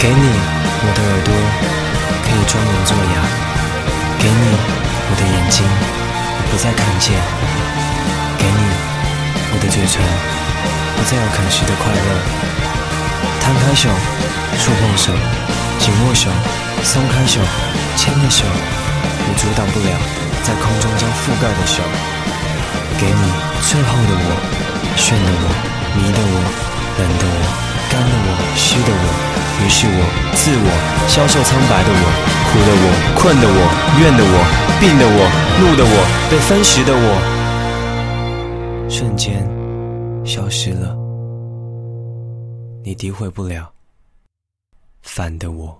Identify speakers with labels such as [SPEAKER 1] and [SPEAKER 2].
[SPEAKER 1] 给你我的耳朵，可以装聋作哑；给你我的眼睛，不再看见；给你我的嘴唇，不再有啃食的快乐。摊开手，触碰手，紧握手，松开手，牵着手，也阻挡不了在空中将覆盖的手。给你最后的我，炫的我，迷的我，冷的我，干的我，湿的我。是我自我消瘦苍白的我，苦的我，困的我，怨的我，病的我，怒的我，被分食的我，瞬间消失了。你诋毁不了，反的我。